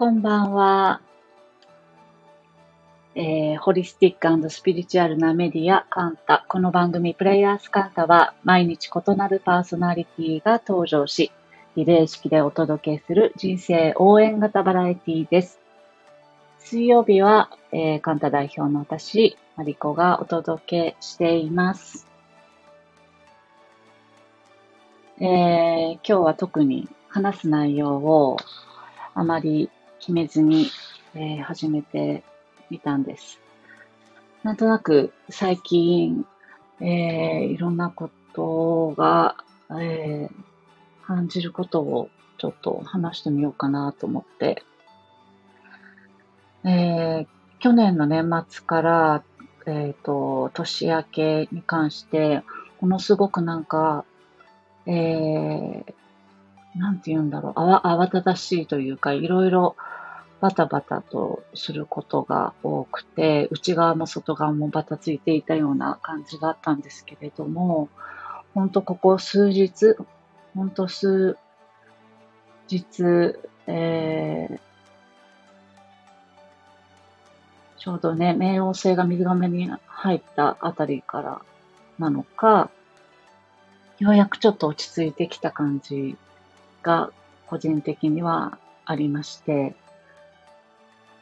こんばんは。えー、ホリスティックスピリチュアルなメディア、カンタ。この番組、プレイヤースカンタは、毎日異なるパーソナリティが登場し、リレー式でお届けする人生応援型バラエティです。水曜日は、えー、カンタ代表の私、マリコがお届けしています。えー、今日は特に話す内容をあまり決めずに、えー、始めてみたんです。なんとなく最近、えー、いろんなことが、えー、感じることをちょっと話してみようかなと思って、えー、去年の年末から、えっ、ー、と、年明けに関して、ものすごくなんか、えー、なんて言うんだろう、あわ、慌ただしいというか、いろいろバタバタとすることが多くて、内側も外側もバタついていたような感じがあったんですけれども、ほんとここ数日、ほんと数日、えー、ちょうどね、冥王星が水亀に入ったあたりからなのか、ようやくちょっと落ち着いてきた感じが個人的にはありまして、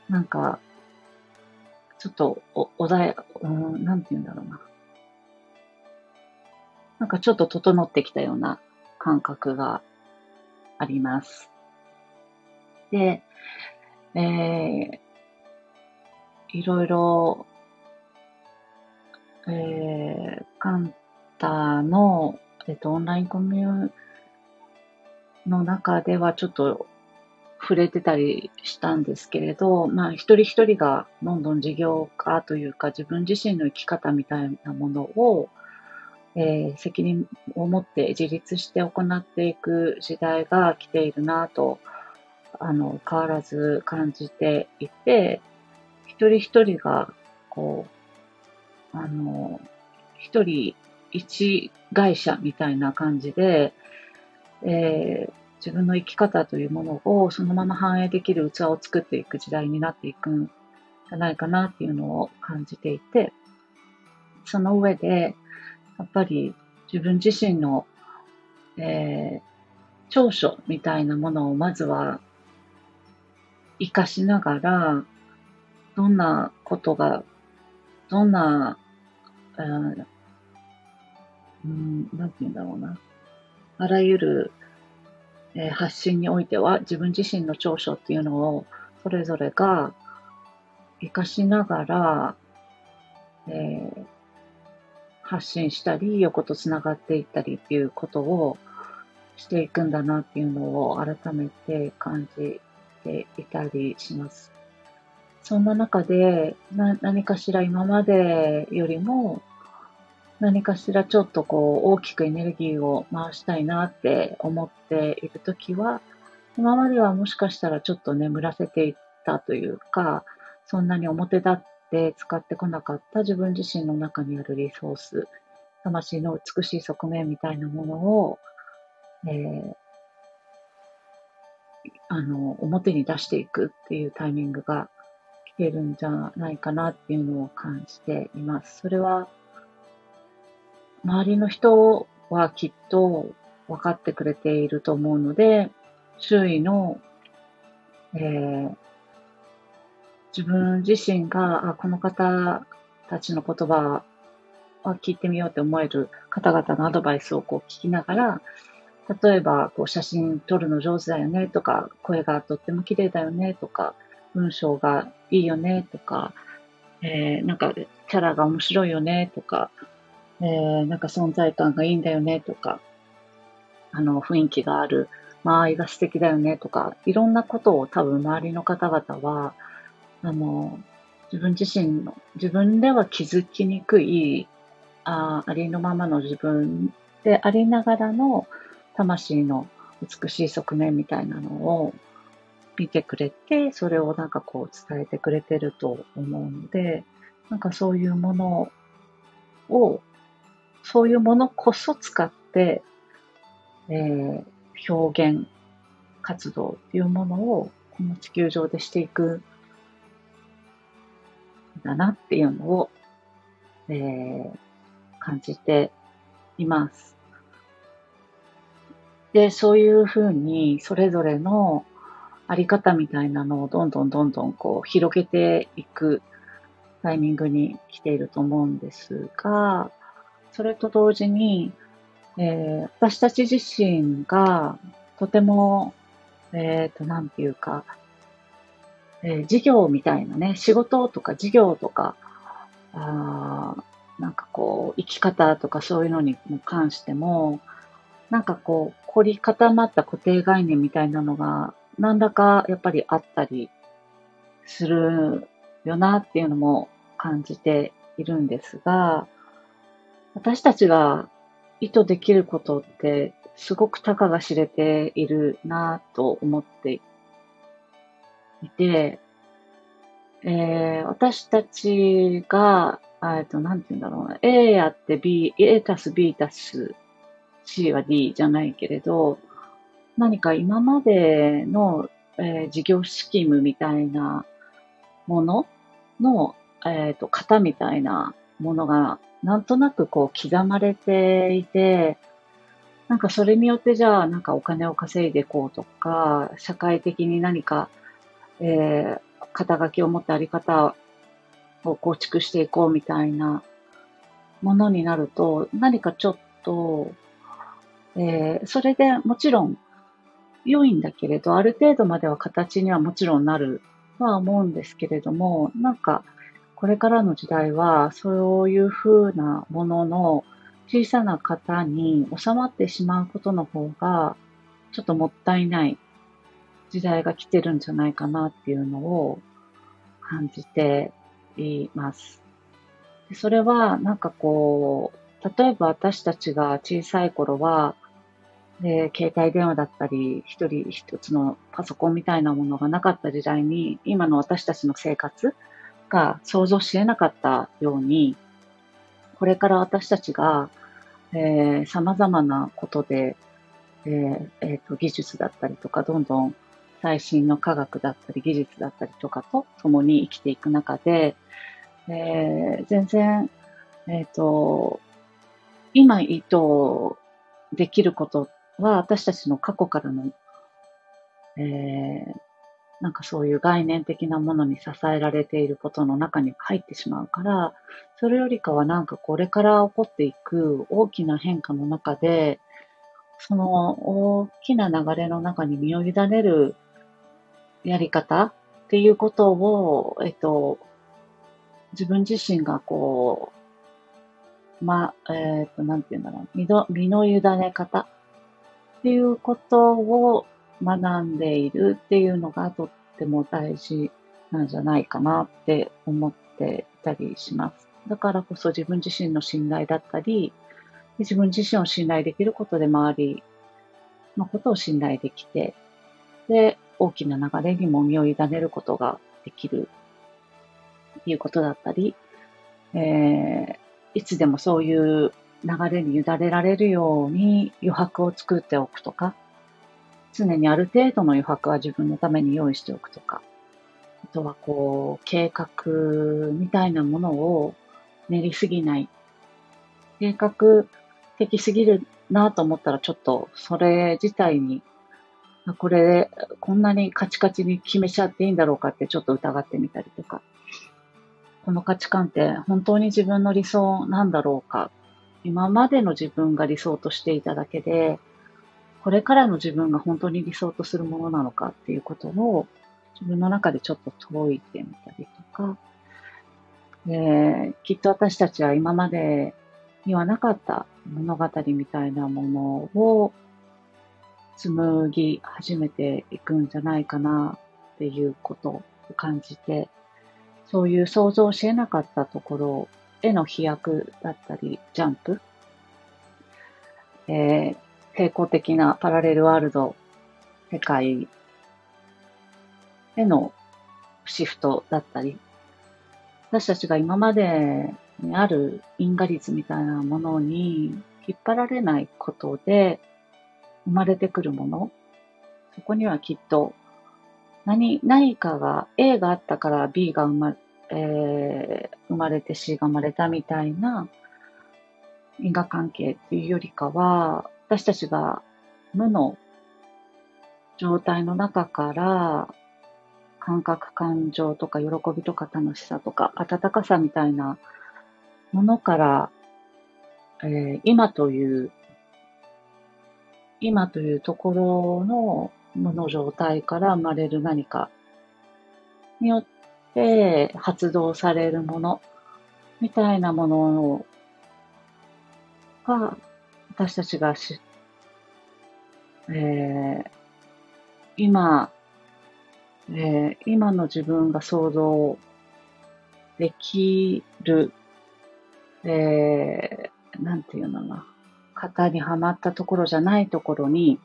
なんか、ちょっとお穏や、うん、なんて言うんだろうな。なんかちょっと整ってきたような感覚があります。で、えー、いろいろ、えー、カンタの、えっと、オンラインコミュの中ではちょっと触れてたりしたんですけれど、まあ一人一人がどんどん事業家というか自分自身の生き方みたいなものを、えー、責任を持って自立して行っていく時代が来ているなと、あの、変わらず感じていて、一人一人が、こう、あの、一人一会社みたいな感じで、えー、自分の生き方というものをそのまま反映できる器を作っていく時代になっていくんじゃないかなっていうのを感じていて、その上で、やっぱり自分自身の、えー、長所みたいなものをまずは活かしながら、どんなことが、どんな、うん、なんて言うんだろうな。あらゆる、え、発信においては自分自身の長所っていうのをそれぞれが活かしながら、えー、発信したり、横とつながっていったりっていうことをしていくんだなっていうのを改めて感じていたりします。そんな中で何かしら今までよりも何かしらちょっとこう大きくエネルギーを回したいなって思っているときは、今まではもしかしたらちょっと眠らせていたというか、そんなに表立って使ってこなかった自分自身の中にあるリソース、魂の美しい側面みたいなものを、えー、あの、表に出していくっていうタイミングが来てるんじゃないかなっていうのを感じています。それは周りの人はきっと分かってくれていると思うので、周囲の、えー、自分自身が、あ、この方たちの言葉は聞いてみようって思える方々のアドバイスをこう聞きながら、例えば、こう写真撮るの上手だよねとか、声がとっても綺麗だよねとか、文章がいいよねとか、えー、なんかキャラが面白いよねとか、えー、なんか存在感がいいんだよねとか、あの、雰囲気がある、周りが素敵だよねとか、いろんなことを多分周りの方々は、あの、自分自身の、自分では気づきにくい、あありのままの自分でありながらの魂の美しい側面みたいなのを見てくれて、それをなんかこう伝えてくれてると思うので、なんかそういうものをそういうものこそ使って、えー、表現活動っていうものをこの地球上でしていくんだなっていうのを、えー、感じています。で、そういうふうに、それぞれのあり方みたいなのをどんどんどんどんこう広げていくタイミングに来ていると思うんですが、それと同時に、えー、私たち自身がとても、えっ、ー、と、なんていうか、えー、事業みたいなね、仕事とか事業とか、あなんかこう、生き方とかそういうのに関しても、なんかこう、凝り固まった固定概念みたいなのが、なんだかやっぱりあったりするよなっていうのも感じているんですが、私たちが意図できることってすごくたかが知れているなぁと思っていて、えー、私たちが、えっと、なんて言うんだろうな、A やって B、A 足す B 足す C は D じゃないけれど、何か今までの、えー、事業スキームみたいなものの、えっ、ー、と、型みたいなものが、なんとなくこう刻まれていて、なんかそれによってじゃあなんかお金を稼いでいこうとか、社会的に何か、えー、肩書きを持ったあり方を構築していこうみたいなものになると、何かちょっと、えー、それでもちろん良いんだけれど、ある程度までは形にはもちろんなるとは思うんですけれども、なんか、これからの時代は、そういう風なものの小さな型に収まってしまうことの方が、ちょっともったいない時代が来てるんじゃないかなっていうのを感じています。それは、なんかこう、例えば私たちが小さい頃は、で、携帯電話だったり、一人一つのパソコンみたいなものがなかった時代に、今の私たちの生活が想像し得なかったように、これから私たちが、えー、様々なことで、えーえーと、技術だったりとか、どんどん最新の科学だったり技術だったりとかと共に生きていく中で、えー、全然、えっ、ー、と、今意図できることは私たちの過去からの、えー、なんかそういう概念的なものに支えられていることの中に入ってしまうから、それよりかはなんかこれから起こっていく大きな変化の中で、その大きな流れの中に身を委ねるやり方っていうことを、えっと、自分自身がこう、ま、えっ、と、なんて言うんだろう、身の身の委ね方っていうことを学んでいるっていうのがとっても大事なんじゃないかなって思っていたりします。だからこそ自分自身の信頼だったり、自分自身を信頼できることで周りのことを信頼できて、で、大きな流れにも身を委ねることができるっていうことだったり、えー、いつでもそういう流れに委ねられるように余白を作っておくとか、常にある程度の余白は自分のために用意しておくとか、あとはこう、計画みたいなものを練りすぎない。計画的すぎるなと思ったらちょっとそれ自体に、これ、こんなにカチカチに決めちゃっていいんだろうかってちょっと疑ってみたりとか、この価値観って本当に自分の理想なんだろうか。今までの自分が理想としていただけで、これからの自分が本当に理想とするものなのかっていうことを自分の中でちょっと解いてみたりとか、え、きっと私たちは今までにはなかった物語みたいなものを紡ぎ始めていくんじゃないかなっていうことを感じて、そういう想像し得なかったところへの飛躍だったり、ジャンプ、えー、平行的なパラレルワールド、世界へのシフトだったり、私たちが今までにある因果率みたいなものに引っ張られないことで生まれてくるもの、そこにはきっと何、何かが、A があったから B が生ま,、えー、生まれて C が生まれたみたいな因果関係っていうよりかは、私たちが無の状態の中から感覚、感情とか喜びとか楽しさとか温かさみたいなものから、えー、今という、今というところの無の状態から生まれる何かによって発動されるものみたいなものが私たちがし、えー、今、えー、今の自分が想像できる、えー、なんていうのな、型にはまったところじゃないところに、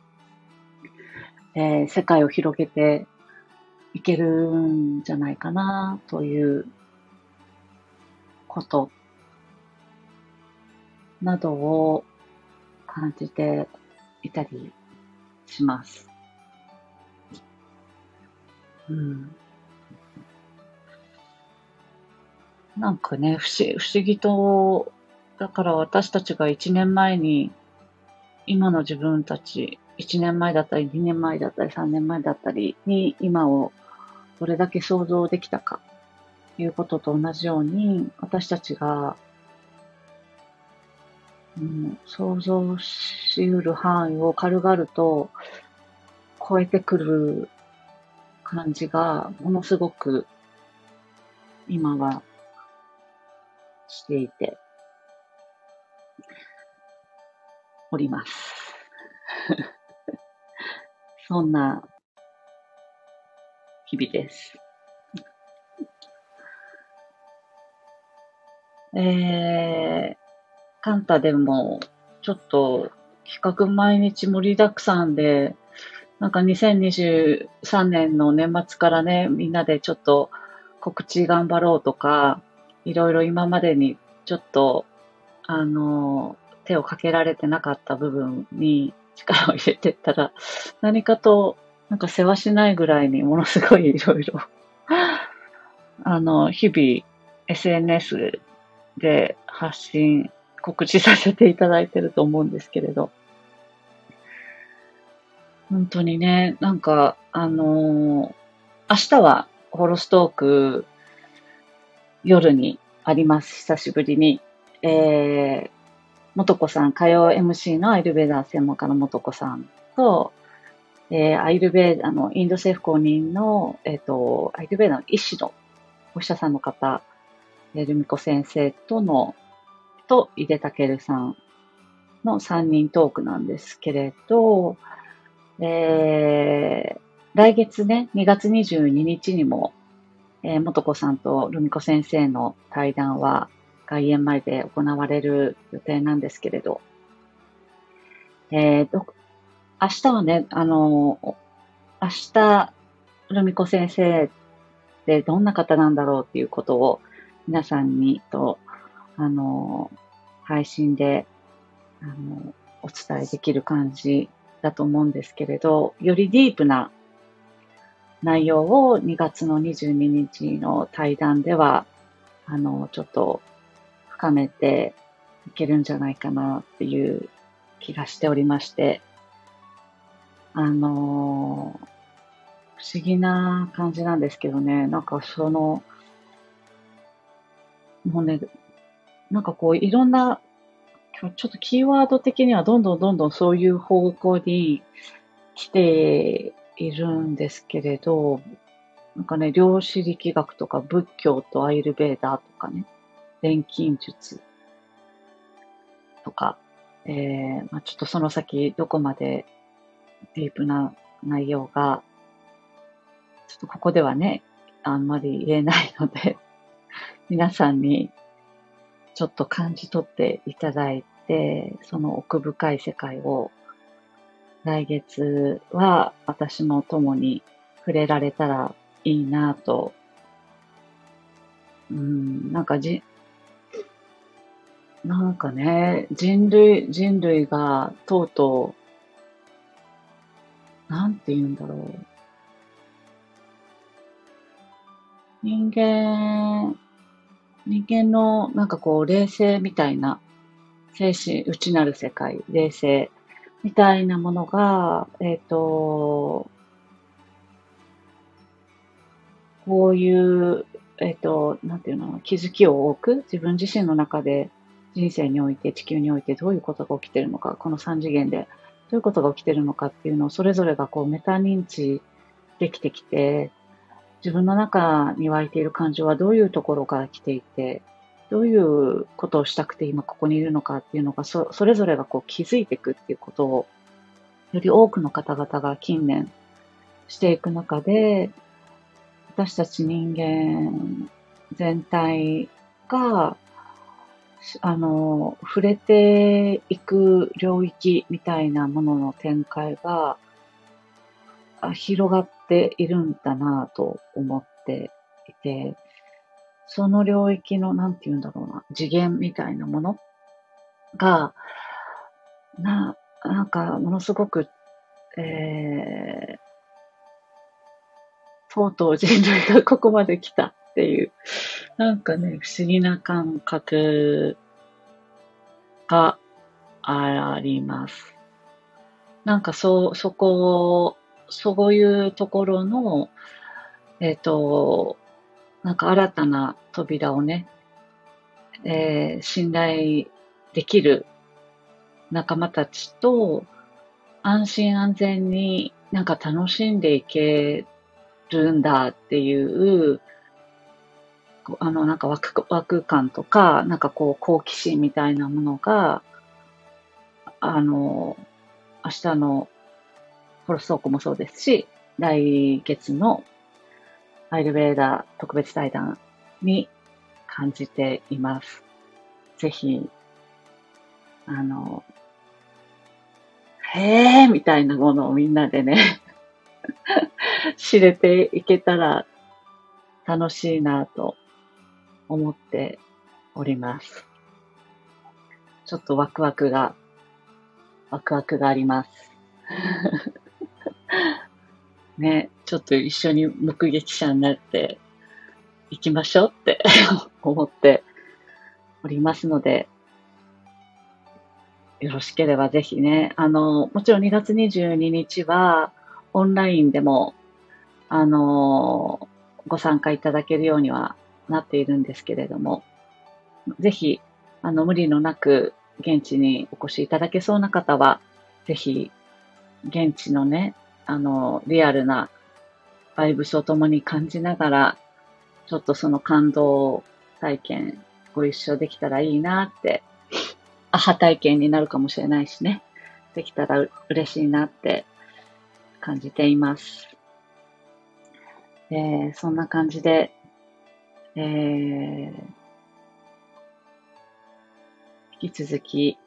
えー、世界を広げていけるんじゃないかな、ということなどを感じていたりします。うん。なんかね、不思不思議と、だから私たちが1年前に、今の自分たち、1年前だったり、2年前だったり、3年前だったりに、今をどれだけ想像できたか、いうことと同じように、私たちが、うん、想像しうる範囲を軽々と超えてくる感じが、ものすごく、今は、していて、おります。そんな、日々です。えー、カンタでも、ちょっと、企画毎日盛りだくさんで、なんか2023年の年末からね、みんなでちょっと告知頑張ろうとか、いろいろ今までにちょっと、あの、手をかけられてなかった部分に 力を入れてったら、何かと、なんか世話しないぐらいにものすごいいろいろあの、日々 SNS で発信、告知させていただいてると思うんですけれど、本当にね、なんか、あのー、明日はホロストーク夜にあります。久しぶりに。えー、元子さん、火曜 MC のアイルベーダー専門家の元子さんと、えー、アイルベーダーのインド政府公認の、えっ、ー、と、アイルベーダーの医師のお医者さんの方、ルミコ先生との、と、井出武さんの3人トークなんですけれど、えー、来月ね、2月22日にも、えー、元子さんとルミ子先生の対談は外苑前で行われる予定なんですけれど、えー、明日はね、あの、明日、ルミ子先生ってどんな方なんだろうっていうことを皆さんにと、あの、配信で、あの、お伝えできる感じだと思うんですけれど、よりディープな内容を2月の22日の対談では、あの、ちょっと深めていけるんじゃないかなっていう気がしておりまして、あの、不思議な感じなんですけどね、なんかその、もうね、なんかこういろんなちょっとキーワード的にはどんどんどんどんそういう方向に来ているんですけれど、なんかね、量子力学とか仏教とアイルベーダーとかね、錬金術とか、えー、まあ、ちょっとその先どこまでディープな内容が、ちょっとここではね、あんまり言えないので、皆さんにちょっと感じ取っていただいて、その奥深い世界を来月は私も共に触れられたらいいなと、うん、なんかじ、なんかね、人類、人類がとうとう、なんて言うんだろう。人間、人間のなんかこう、霊性みたいな、精神、内なる世界、霊性みたいなものが、えっ、ー、と、こういう、えっ、ー、と、なんていうの、気づきを多く、自分自身の中で人生において、地球においてどういうことが起きてるのか、この三次元でどういうことが起きてるのかっていうのをそれぞれがこうメタ認知できてきて、自分の中に湧いている感情はどういうところから来ていて、どういうことをしたくて今ここにいるのかっていうのがそ、それぞれがこう気づいていくっていうことを、より多くの方々が近年していく中で、私たち人間全体が、あの、触れていく領域みたいなものの展開が広がっているんだなぁと思っていて、その領域の、なんて言うんだろうな、次元みたいなものが、な、なんか、ものすごく、えー、とうとう人類がここまで来たっていう、なんかね、不思議な感覚があります。なんかそう、そこを、そういうところの、えっ、ー、と、なんか新たな扉をね、えー、信頼できる仲間たちと安心安全になんか楽しんでいけるんだっていう、あの、なんかワクワク感とか、なんかこう好奇心みたいなものが、あの、明日のホロストークもそうですし、来月のアイルベーダー特別対談に感じています。ぜひ、あの、へえーみたいなものをみんなでね 知れていけたら楽しいなと思っております。ちょっとワクワクが、ワクワクがあります。ね、ちょっと一緒に目撃者になって行きましょうって 思っておりますので、よろしければぜひね、あの、もちろん2月22日はオンラインでも、あの、ご参加いただけるようにはなっているんですけれども、ぜひ、あの、無理のなく現地にお越しいただけそうな方は、ぜひ、現地のね、あの、リアルなバイブスを共に感じながら、ちょっとその感動体験ご一緒できたらいいなって、アハ体験になるかもしれないしね、できたら嬉しいなって感じています。えー、そんな感じで、えー、引き続き、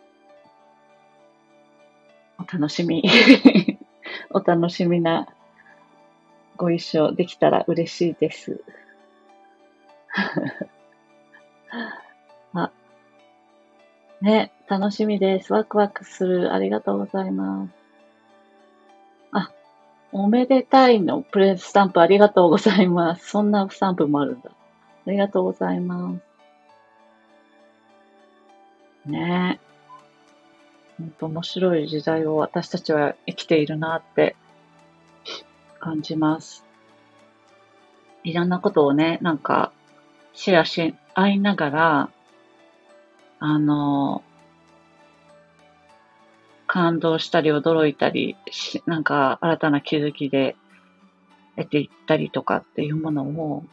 お楽しみお楽しみなご一緒できたら嬉しいです。あ、ね、楽しみです。ワクワクする。ありがとうございます。あ、おめでたいのプレススタンプありがとうございます。そんなスタンプもあるんだ。ありがとうございます。ね本当面白い時代を私たちは生きているなって感じます。いろんなことをね、なんかシェアし合いながら、あの、感動したり驚いたりし、なんか新たな気づきで得ていったりとかっていうものを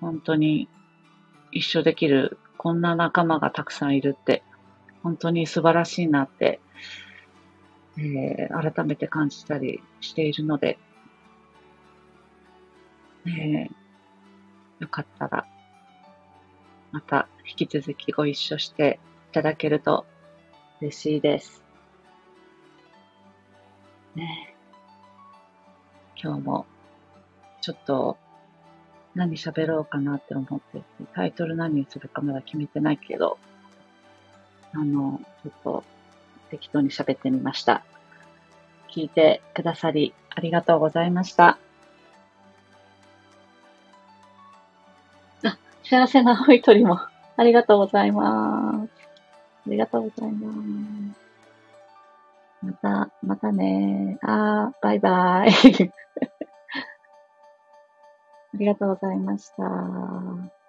本当に一緒できるこんな仲間がたくさんいるって本当に素晴らしいなってえー、改めて感じたりしているので、えー、よかったら、また引き続きご一緒していただけると嬉しいです。ね今日もちょっと何喋ろうかなって思ってタイトル何にするかまだ決めてないけど、あの、ちょっと適当に喋ってみました。聞いてくださりありがとうございました。あ幸せな青い鳥も、ありがとうございます。ありがとうございます。また、またねあー、バイバイ。ありがとうございました。